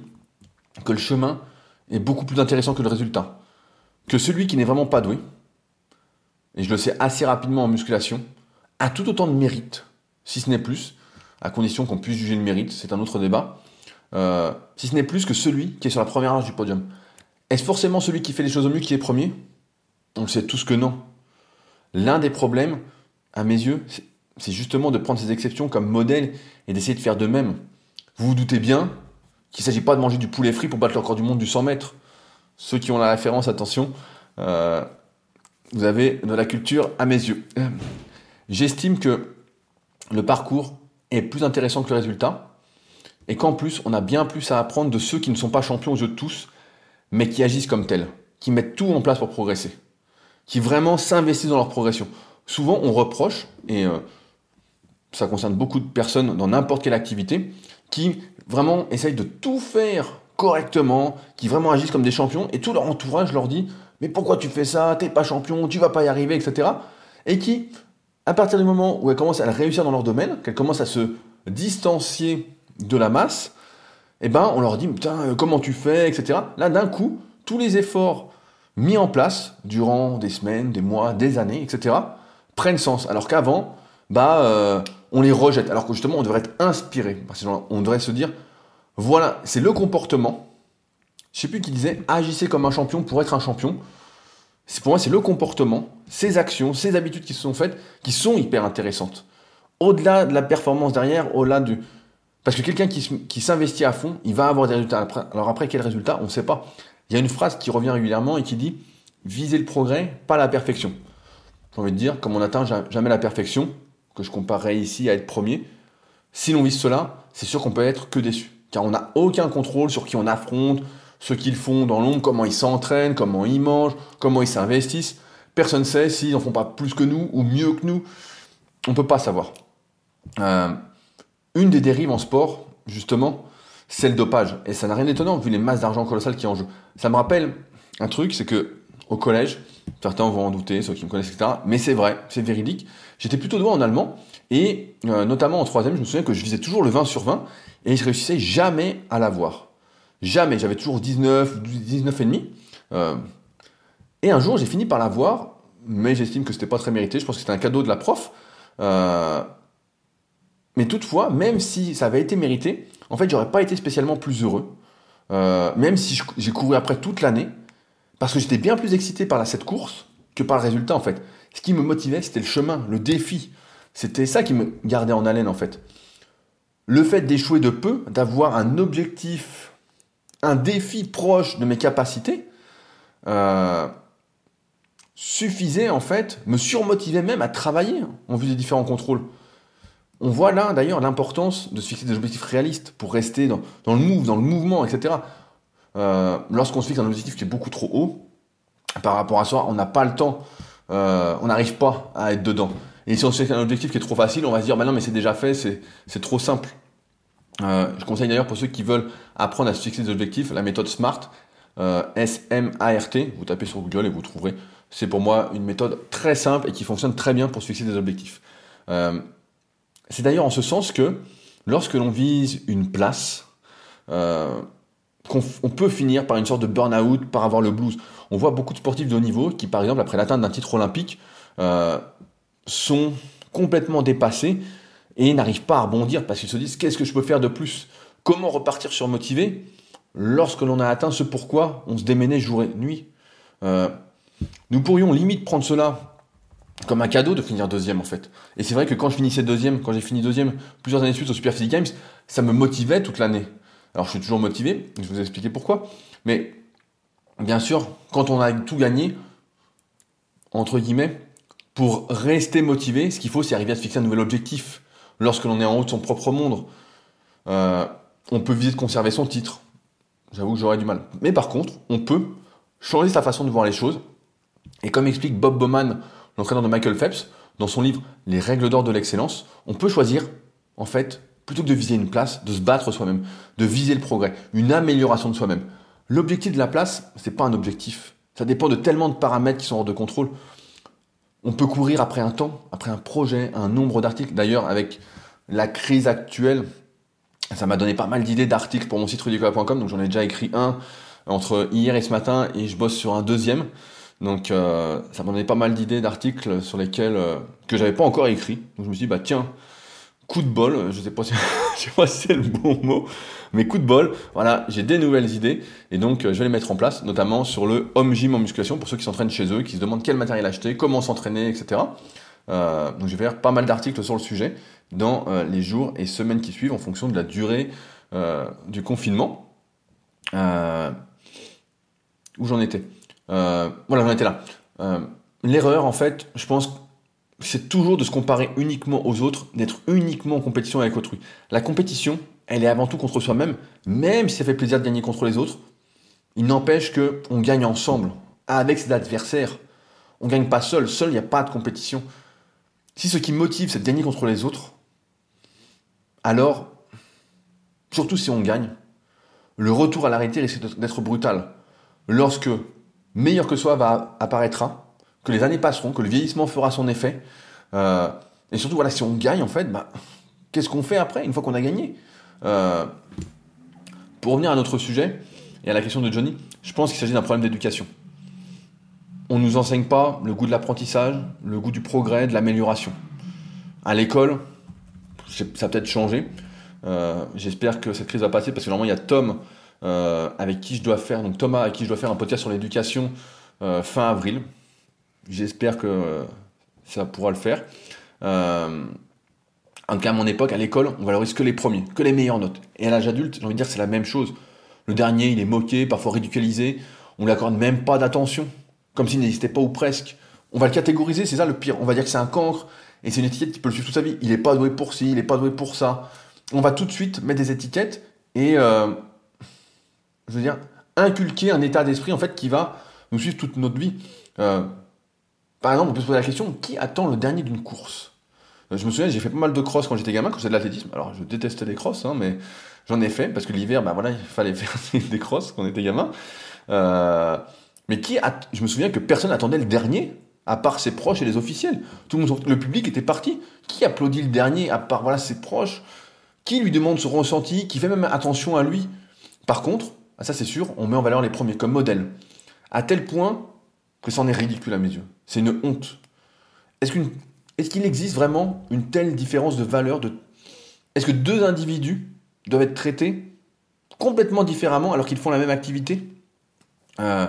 que le chemin est beaucoup plus intéressant que le résultat. Que celui qui n'est vraiment pas doué, et je le sais assez rapidement en musculation, a tout autant de mérite, si ce n'est plus, à condition qu'on puisse juger le mérite, c'est un autre débat, euh, si ce n'est plus que celui qui est sur la première marche du podium. Est-ce forcément celui qui fait les choses au mieux qui est premier? On sait tous que non. L'un des problèmes, à mes yeux, c'est justement de prendre ces exceptions comme modèle et d'essayer de faire de même. Vous vous doutez bien qu'il ne s'agit pas de manger du poulet frit pour battre le record du monde du 100 mètres. Ceux qui ont la référence, attention, euh, vous avez de la culture à mes yeux. Euh, j'estime que le parcours est plus intéressant que le résultat et qu'en plus, on a bien plus à apprendre de ceux qui ne sont pas champions aux yeux de tous, mais qui agissent comme tels, qui mettent tout en place pour progresser, qui vraiment s'investissent dans leur progression. Souvent, on reproche, et euh, ça concerne beaucoup de personnes dans n'importe quelle activité, qui vraiment essayent de tout faire correctement, qui vraiment agissent comme des champions, et tout leur entourage leur dit mais pourquoi tu fais ça? T'es pas champion, tu vas pas y arriver, etc. Et qui, à partir du moment où elles commencent à réussir dans leur domaine, qu'elles commencent à se distancier de la masse, eh ben on leur dit putain euh, comment tu fais, etc. Là d'un coup, tous les efforts mis en place durant des semaines, des mois, des années, etc. prennent sens. Alors qu'avant, bah euh, on les rejette. Alors que justement on devrait être inspiré. On devrait se dire voilà, c'est le comportement je sais plus qui disait agissez comme un champion pour être un champion. Pour moi, c'est le comportement, ces actions, ces habitudes qui se sont faites, qui sont hyper intéressantes. Au-delà de la performance derrière, au-delà du. Parce que quelqu'un qui, s'investit à fond, il va avoir des résultats. Alors après, quel résultat On ne sait pas. Il y a une phrase qui revient régulièrement et qui dit Visez le progrès, pas la perfection. J'ai envie de dire, comme on n'atteint jamais la perfection, que je comparerais ici à être premier, si l'on vise cela, c'est sûr qu'on peut être que déçu. Car on n'a aucun contrôle sur qui on affronte, ce qu'ils font dans l'ombre, comment ils s'entraînent, comment ils mangent, comment ils s'investissent. Personne ne sait s'ils en font pas plus que nous ou mieux que nous. On ne peut pas savoir. Euh, une des dérives en sport, justement, c'est le dopage. Et ça n'a rien d'étonnant vu les masses d'argent colossales qui en jeu. Ça me rappelle un truc, c'est que au collège, certains vont en douter, ceux qui me connaissent, etc. Mais c'est vrai, c'est véridique. J'étais plutôt doué en allemand et euh, notamment en troisième, je me souviens que je visais toujours le 20 sur 20 et je réussissais jamais à l'avoir. Jamais, j'avais toujours 19, 19 et demi. Euh, et un jour, j'ai fini par l'avoir, mais j'estime que c'était pas très mérité. Je pense que c'était un cadeau de la prof. Euh, mais toutefois, même si ça avait été mérité, en fait, j'aurais pas été spécialement plus heureux. Même si j'ai couru après toute l'année, parce que j'étais bien plus excité par la, cette course que par le résultat, en fait. Ce qui me motivait, c'était le chemin, le défi. C'était ça qui me gardait en haleine, en fait. Le fait d'échouer de peu, d'avoir un objectif un défi proche de mes capacités euh, suffisait en fait, me surmotivait même à travailler en vue des différents contrôles. On voit là d'ailleurs l'importance de fixer des objectifs réalistes pour rester dans, le move, dans le mouvement, etc. Euh, lorsqu'on se fixe un objectif qui est beaucoup trop haut, par rapport à soi, on n'a pas le temps, euh, on n'arrive pas à être dedans. Et si on se fixe un objectif qui est trop facile, on va se dire, bah non mais c'est déjà fait, c'est trop simple. Euh, je conseille d'ailleurs pour ceux qui veulent apprendre à se fixer des objectifs, la méthode SMART, euh, S-M-A-R-T, vous tapez sur Google et vous trouverez. C'est pour moi une méthode très simple et qui fonctionne très bien pour se fixer des objectifs. Euh, c'est d'ailleurs en ce sens que lorsque l'on vise une place, on peut finir par une sorte de burn-out, par avoir le blues. On voit beaucoup de sportifs de haut niveau qui, par exemple, après l'atteinte d'un titre olympique, sont complètement dépassés et n'arrivent pas à rebondir parce qu'ils se disent qu'est-ce que je peux faire de plus? Comment repartir sur motivé? Lorsque l'on a atteint ce pourquoi on se démenait jour et nuit euh, Nous pourrions limite prendre cela comme un cadeau de finir deuxième en fait. Et c'est vrai que quand je finissais deuxième, quand j'ai fini deuxième plusieurs années suite au Super Physique Games, ça me motivait toute l'année. Alors je suis toujours motivé, je vais vous expliquer pourquoi. Mais bien sûr, quand on a tout gagné, entre guillemets, pour rester motivé, ce qu'il faut, c'est arriver à se fixer un nouvel objectif. Lorsque l'on est en haut de son propre monde, euh, on peut viser de conserver son titre. J'avoue que j'aurais du mal. Mais par contre, on peut changer sa façon de voir les choses. Et comme explique Bob Bowman, l'entraîneur de Michael Phelps, dans son livre Les règles d'or de l'excellence, on peut choisir, en fait, plutôt que de viser une place, de se battre soi-même, de viser le progrès, une amélioration de soi-même. L'objectif de la place, c'est pas un objectif. Ça dépend de tellement de paramètres qui sont hors de contrôle. On peut courir après un temps, après un projet, un nombre d'articles. D'ailleurs, avec la crise actuelle, ça m'a donné pas mal d'idées d'articles pour mon site rudicola.com. Donc j'en ai déjà écrit un entre hier et ce matin et je bosse sur un deuxième. Donc euh, ça m'a donné pas mal d'idées d'articles sur lesquels euh, que j'avais pas encore écrit. Donc je me suis dit bah tiens, coup de bol, je sais pas si, [laughs] je sais pas si c'est le bon mot, mais coup de bol, voilà, j'ai des nouvelles idées et donc euh, je vais les mettre en place, notamment sur le home gym en musculation pour ceux qui s'entraînent chez eux, qui se demandent quel matériel acheter, comment s'entraîner, etc. Euh, donc je vais faire pas mal d'articles sur le sujet dans euh, les jours et semaines qui suivent en fonction de la durée du confinement. où j'en étais Voilà, j'en étais là. L'erreur, en fait, je pense c'est toujours de se comparer uniquement aux autres, d'être uniquement en compétition avec autrui. La compétition, elle est avant tout contre soi-même, même si ça fait plaisir de gagner contre les autres. Il n'empêche que on gagne ensemble, avec ses adversaires. On gagne pas seul, seul il n'y a pas de compétition. Si ce qui motive c'est de gagner contre les autres, alors, surtout si on gagne, le retour à la réalité risque d'être brutal. Lorsque meilleur que soi va apparaîtra, que les années passeront, que le vieillissement fera son effet. Euh, et surtout, voilà, si on gagne, en fait, bah, qu'est-ce qu'on fait après, une fois qu'on a gagné? Euh, Pour revenir à notre sujet et à la question de Johnny, je pense qu'il s'agit d'un problème d'éducation. On ne nous enseigne pas le goût de l'apprentissage, le goût du progrès, de l'amélioration. À l'école, ça a peut-être changé. Euh, j'espère que cette crise va passer parce que normalement il y a Tom avec qui je dois faire, donc Thomas avec qui je dois faire un podcast sur l'éducation fin avril. J'espère que euh, ça pourra le faire. Euh, en tout cas, à mon époque, à l'école, on valorise que les premiers, que les meilleures notes. Et à l'âge adulte, j'ai envie de dire c'est la même chose. Le dernier, il est moqué, parfois ridiculisé. On ne lui accorde même pas d'attention, comme s'il n'existait pas ou presque. On va le catégoriser, c'est ça le pire. On va dire que c'est un cancre, et c'est une étiquette qui peut le suivre toute sa vie. Il n'est pas doué pour ci, il n'est pas doué pour ça. On va tout de suite mettre des étiquettes et, euh, je veux dire, inculquer un état d'esprit en fait qui va nous suivre toute notre vie. Par exemple, on peut se poser la question qui attend le dernier d'une course? Euh, Je me souviens, j'ai fait pas mal de cross quand j'étais gamin, quand c'était de l'athlétisme. Alors, je détestais les crosses, hein, mais j'en ai fait parce que l'hiver, bah il fallait [laughs] faire des crosses quand on était gamin. Euh, mais qui je me souviens que personne attendait le dernier, à part ses proches et les officiels. Tout le le public était parti. Qui applaudit le dernier, à part ses proches? Qui lui demande son ressenti Qui fait même attention à lui? Par contre, ah, ça c'est sûr, on met en valeur les premiers comme modèle. À tel point que c'en est ridicule à mes yeux. C'est une honte. Est-ce qu'il existe vraiment une telle différence de valeur de... Est-ce que deux individus doivent être traités complètement différemment alors qu'ils font la même activité? Euh,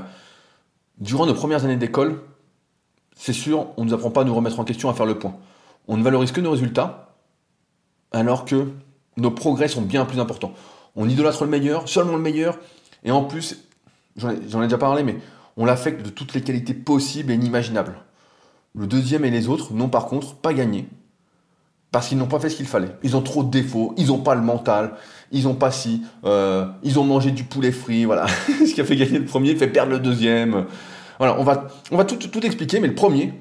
Durant nos premières années d'école, c'est sûr, on ne nous apprend pas à nous remettre en question, à faire le point. On ne valorise que nos résultats, alors que nos progrès sont bien plus importants. On idolâtre le meilleur, seulement le meilleur, et en plus, j'en ai, déjà parlé, mais on l'affecte de toutes les qualités possibles et inimaginables. Le deuxième et les autres n'ont par contre pas gagné. Parce qu'ils n'ont pas fait ce qu'il fallait. Ils ont trop de défauts, ils n'ont pas le mental, ils ont pas si, euh, ils ont mangé du poulet frit, voilà. [laughs] ce qui a fait gagner le premier fait perdre le deuxième. Voilà, on va, on va tout, tout expliquer, mais le premier,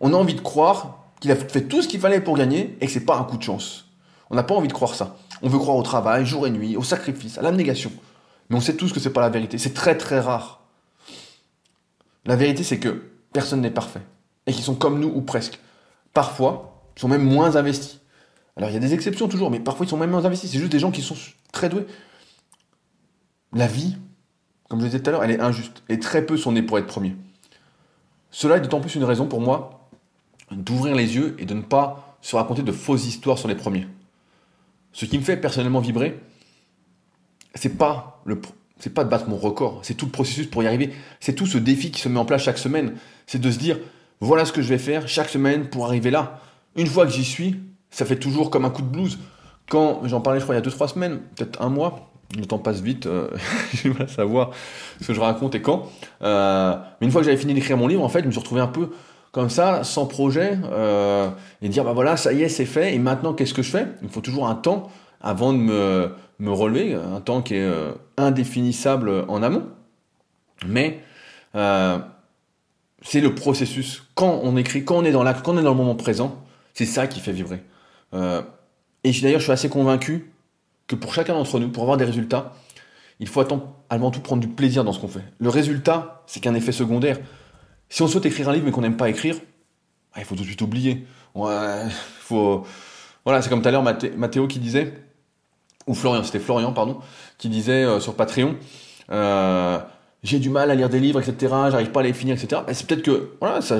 on a envie de croire qu'il a fait tout ce qu'il fallait pour gagner et que c'est pas un coup de chance. On n'a pas envie de croire ça. On veut croire au travail, jour et nuit, au sacrifice, à l'abnégation. Mais on sait tous que c'est pas la vérité. C'est très très rare. La vérité, c'est que personne n'est parfait. Et qu'ils sont comme nous ou presque. Parfois, ils sont même moins investis. Alors il y a des exceptions toujours, mais parfois ils sont même moins investis. C'est juste des gens qui sont très doués. La vie, comme je le disais tout à l'heure, elle est injuste. Et très peu sont nés pour être premiers. Cela est d'autant plus une raison pour moi d'ouvrir les yeux et de ne pas se raconter de fausses histoires sur les premiers. Ce qui me fait personnellement vibrer, c'est pas le, c'est pas de battre mon record, c'est tout le processus pour y arriver. C'est tout ce défi qui se met en place chaque semaine. C'est de se dire, voilà ce que je vais faire chaque semaine pour arriver là. Une fois que j'y suis, ça fait toujours comme un coup de blues. Quand j'en parlais, je crois, il y a 2-3 semaines, peut-être un mois, le temps passe vite, euh, [laughs] je vais savoir ce que je raconte et quand. Euh, mais une fois que j'avais fini d'écrire mon livre, en fait, je me suis retrouvé un peu comme ça, sans projet, euh, et dire bah voilà, ça y est, c'est fait, et maintenant qu'est-ce que je fais? Il faut toujours un temps avant de me, me relever, un temps qui est euh, indéfinissable en amont. Mais euh, c'est le processus. Quand on écrit, quand on est dans l'acte, quand on est dans le moment présent, c'est ça qui fait vibrer. Euh, et d'ailleurs, je suis assez convaincu que pour chacun d'entre nous, pour avoir des résultats, il faut avant tout prendre du plaisir dans ce qu'on fait. Le résultat, c'est qu'un effet secondaire. Si on souhaite écrire un livre mais qu'on n'aime pas écrire, ah, il faut tout de suite oublier. Voilà, c'est comme tout à l'heure Mathéo qui disait, ou Florian, c'était Florian, pardon, qui disait euh, sur Patreon, euh, j'ai du mal à lire des livres, etc., j'arrive pas à les finir, etc. c'est peut-être que, voilà, ça,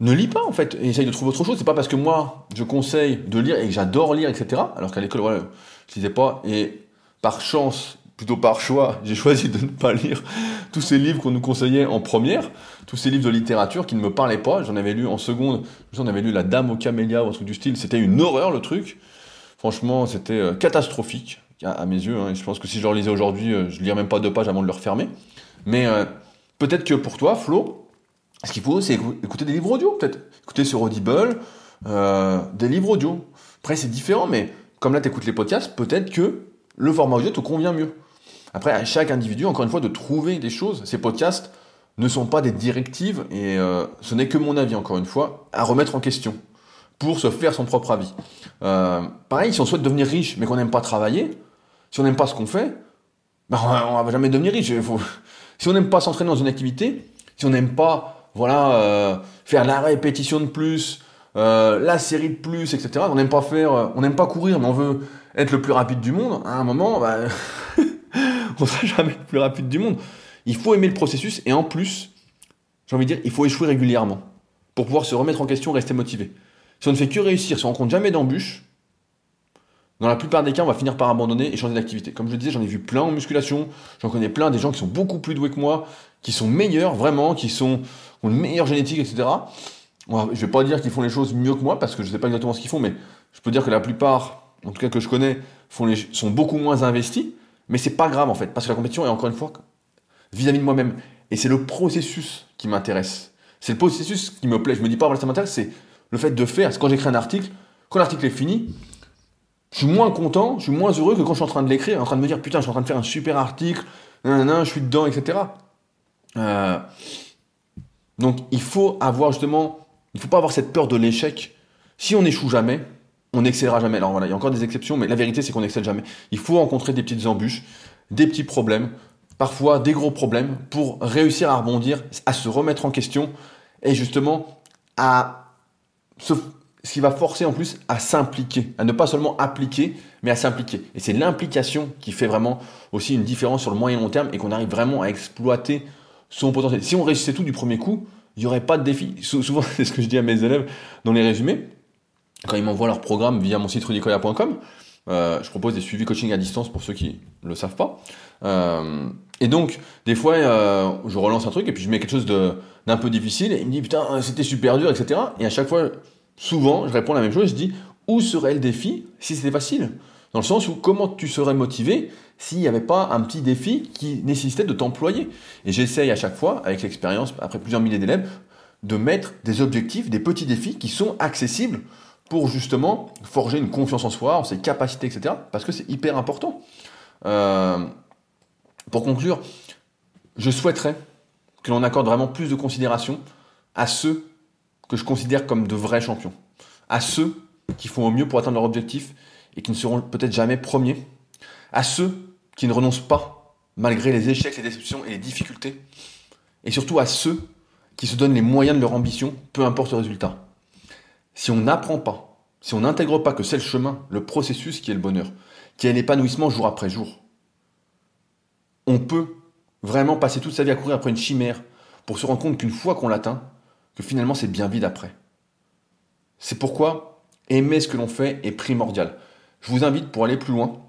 ne lis pas en fait, et essaye de trouver autre chose. C'est pas parce que moi je conseille de lire et que j'adore lire, etc. Alors qu'à l'école, voilà, je lisais pas. Et par chance, plutôt par choix, [laughs] j'ai choisi de ne pas lire tous ces livres qu'on nous conseillait en première, tous ces livres de littérature qui ne me parlaient pas. J'en avais lu en seconde, j'en avais lu La Dame aux camélias ou un truc du style. C'était une horreur le truc. Franchement, c'était euh, catastrophique à, mes yeux. Hein. Je pense que si je le lisais aujourd'hui, euh, je lirais même pas deux pages avant de le refermer. Mais euh, peut-être que pour toi, Flo, ce qu'il faut, c'est écouter des livres audio, peut-être. Écouter sur Audible, des livres audio. Après, c'est différent, mais comme là, tu écoutes les podcasts, peut-être que le format audio te convient mieux. Après, à chaque individu, encore une fois, de trouver des choses. Ces podcasts ne sont pas des directives, et ce n'est que mon avis, encore une fois, à remettre en question pour se faire son propre avis. Euh, pareil, si on souhaite devenir riche, mais qu'on n'aime pas travailler, si on n'aime pas ce qu'on fait, ben on ne va jamais devenir riche. [laughs] Si on n'aime pas s'entraîner dans une activité, si on n'aime pas voilà, euh, faire la répétition de plus, euh, la série de plus, etc. On n'aime pas faire, pas courir, mais on veut être le plus rapide du monde. À un moment, bah, [laughs] on sera jamais le plus rapide du monde. Il faut aimer le processus et en plus, j'ai envie de dire, il faut échouer régulièrement pour pouvoir se remettre en question, rester motivé. Si on ne fait que réussir, si on rencontre jamais d'embûches, dans la plupart des cas, on va finir par abandonner et changer d'activité. Comme je le disais, j'en ai vu plein en musculation, j'en connais plein des gens qui sont beaucoup plus doués que moi, qui sont meilleurs vraiment, qui sont ont une meilleure génétique, etc. Je vais pas dire qu'ils font les choses mieux que moi parce que je sais pas exactement ce qu'ils font, mais je peux dire que la plupart, en tout cas que je connais, font sont beaucoup moins investis. Mais c'est pas grave en fait, parce que la compétition est encore une fois vis-à-vis de moi-même. Et c'est le processus qui m'intéresse. C'est le processus qui me plaît. Je me dis pas, voilà, ça m'intéresse, c'est le fait de faire. C'est quand j'écris un article, quand l'article est fini, je suis moins content, je suis moins heureux que quand je suis en train de l'écrire, en train de me dire putain, je suis en train de faire un super article, je suis dedans, etc. Euh, donc il faut avoir justement, il faut pas avoir cette peur de l'échec. Si on n'échoue jamais, on n'excellera jamais. Alors voilà, il y a encore des exceptions, mais la vérité c'est qu'on n'excelle jamais. Il faut rencontrer des petites embûches, des petits problèmes, parfois des gros problèmes, pour réussir à rebondir, à se remettre en question, et justement à ce qui va forcer en plus à s'impliquer, à ne pas seulement appliquer, mais à s'impliquer. Et c'est l'implication qui fait vraiment aussi une différence sur le moyen et long terme et qu'on arrive vraiment à exploiter son potentiel. Si on réussissait tout du premier coup, il n'y aurait pas de défi. Souvent, [laughs] c'est ce que je dis à mes élèves dans les résumés, quand ils m'envoient leur programme via mon site rudicoya.com. Euh, je propose des suivis coaching à distance pour ceux qui ne le savent pas. Euh, et donc, des fois, euh, je relance un truc et puis je mets quelque chose d'un peu difficile et il me dit putain, c'était super dur, etc. Et à chaque fois, souvent, je réponds la même chose, je dis où serait le défi si c'était facile? Dans le sens où comment tu serais motivé s'il n'y avait pas un petit défi qui nécessitait de t'employer? Et j'essaye à chaque fois, avec l'expérience, après plusieurs milliers d'élèves, de mettre des objectifs, des petits défis qui sont accessibles pour justement forger une confiance en soi, en ses capacités, etc. Parce que c'est hyper important. Euh, pour conclure, je souhaiterais que l'on accorde vraiment plus de considération à ceux que je considère comme de vrais champions, à ceux qui font au mieux pour atteindre leur objectif et qui ne seront peut-être jamais premiers, à ceux qui ne renoncent pas, malgré les échecs, les déceptions et les difficultés, et surtout à ceux qui se donnent les moyens de leur ambition, peu importe le résultat. Si on n'apprend pas, si on n'intègre pas que c'est le chemin, le processus qui est le bonheur, qui est l'épanouissement jour après jour, on peut vraiment passer toute sa vie à courir après une chimère pour se rendre compte qu'une fois qu'on l'atteint, que finalement c'est bien vide après. C'est pourquoi aimer ce que l'on fait est primordial. Je vous invite pour aller plus loin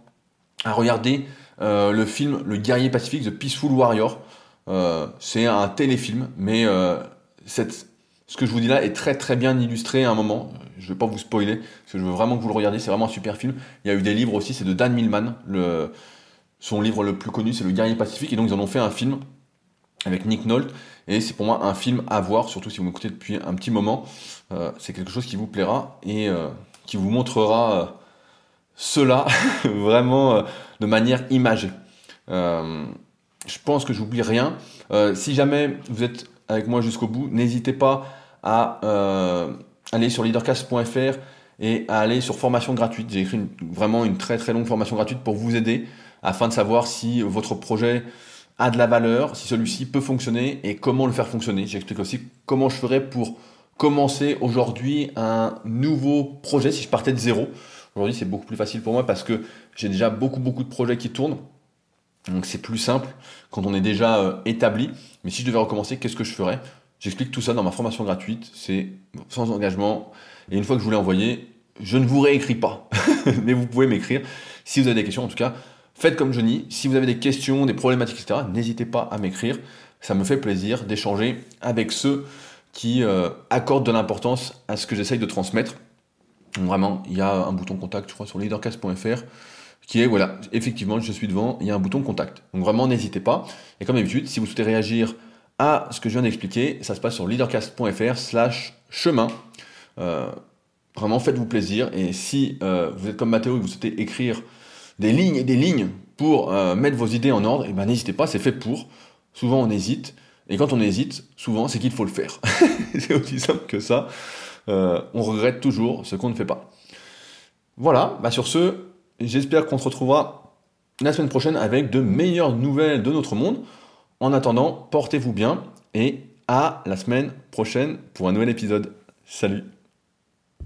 à regarder euh, le film Le guerrier pacifique, The Peaceful Warrior. Euh, c'est un téléfilm, mais euh, ce que je vous dis là est très très bien illustré à un moment. Je ne vais pas vous spoiler, parce que je veux vraiment que vous le regardiez, c'est vraiment un super film. Il y a eu des livres aussi, c'est de Dan Millman. Son livre le plus connu, c'est Le Guerrier Pacifique, et donc ils en ont fait un film avec Nick Nolte, et c'est pour moi un film à voir, surtout si vous m'écoutez depuis un petit moment. Euh, c'est quelque chose qui vous plaira et euh, qui vous montrera euh, cela [laughs] vraiment de manière imagée. je pense que j'oublie rien. si jamais vous êtes avec moi jusqu'au bout, n'hésitez pas à aller sur leadercast.fr et à aller sur formation gratuite. J'ai écrit vraiment une très très longue formation gratuite pour vous aider afin de savoir si votre projet a de la valeur, si celui-ci peut fonctionner et comment le faire fonctionner. J'explique aussi comment je ferais pour commencer aujourd'hui un nouveau projet si je partais de zéro. Aujourd'hui, c'est beaucoup plus facile pour moi parce que j'ai déjà beaucoup beaucoup de projets qui tournent. Donc c'est plus simple quand on est déjà euh, établi. Mais si je devais recommencer, qu'est-ce que je ferais? J'explique tout ça dans ma formation gratuite. C'est sans engagement. Et une fois que je vous l'ai envoyé, je ne vous réécris pas. [laughs] Mais vous pouvez m'écrire si vous avez des questions. En tout cas, Faites comme Johnny. Si vous avez des questions, des problématiques, etc., n'hésitez pas à m'écrire. Ça me fait plaisir d'échanger avec ceux qui euh, accordent de l'importance à ce que j'essaye de transmettre. vraiment, il y a un bouton contact, je crois, sur leadercast.fr qui est, voilà, effectivement, je suis devant, il y a un bouton contact. Donc vraiment, n'hésitez pas. Et comme d'habitude, si vous souhaitez réagir à ce que je viens d'expliquer, ça se passe sur leadercast.fr slash chemin. Euh, vraiment, faites-vous plaisir. Et si euh, vous êtes comme Mathéo et vous souhaitez écrire des lignes et des lignes pour euh, mettre vos idées en ordre, et eh ben n'hésitez pas, c'est fait pour. Souvent on hésite, et quand on hésite, souvent c'est qu'il faut le faire. [laughs] c'est aussi simple que ça. Euh, on regrette toujours ce qu'on ne fait pas. Voilà, bah sur ce, j'espère qu'on se retrouvera la semaine prochaine avec de meilleures nouvelles de notre monde. En attendant, portez-vous bien et à la semaine prochaine pour un nouvel épisode. Salut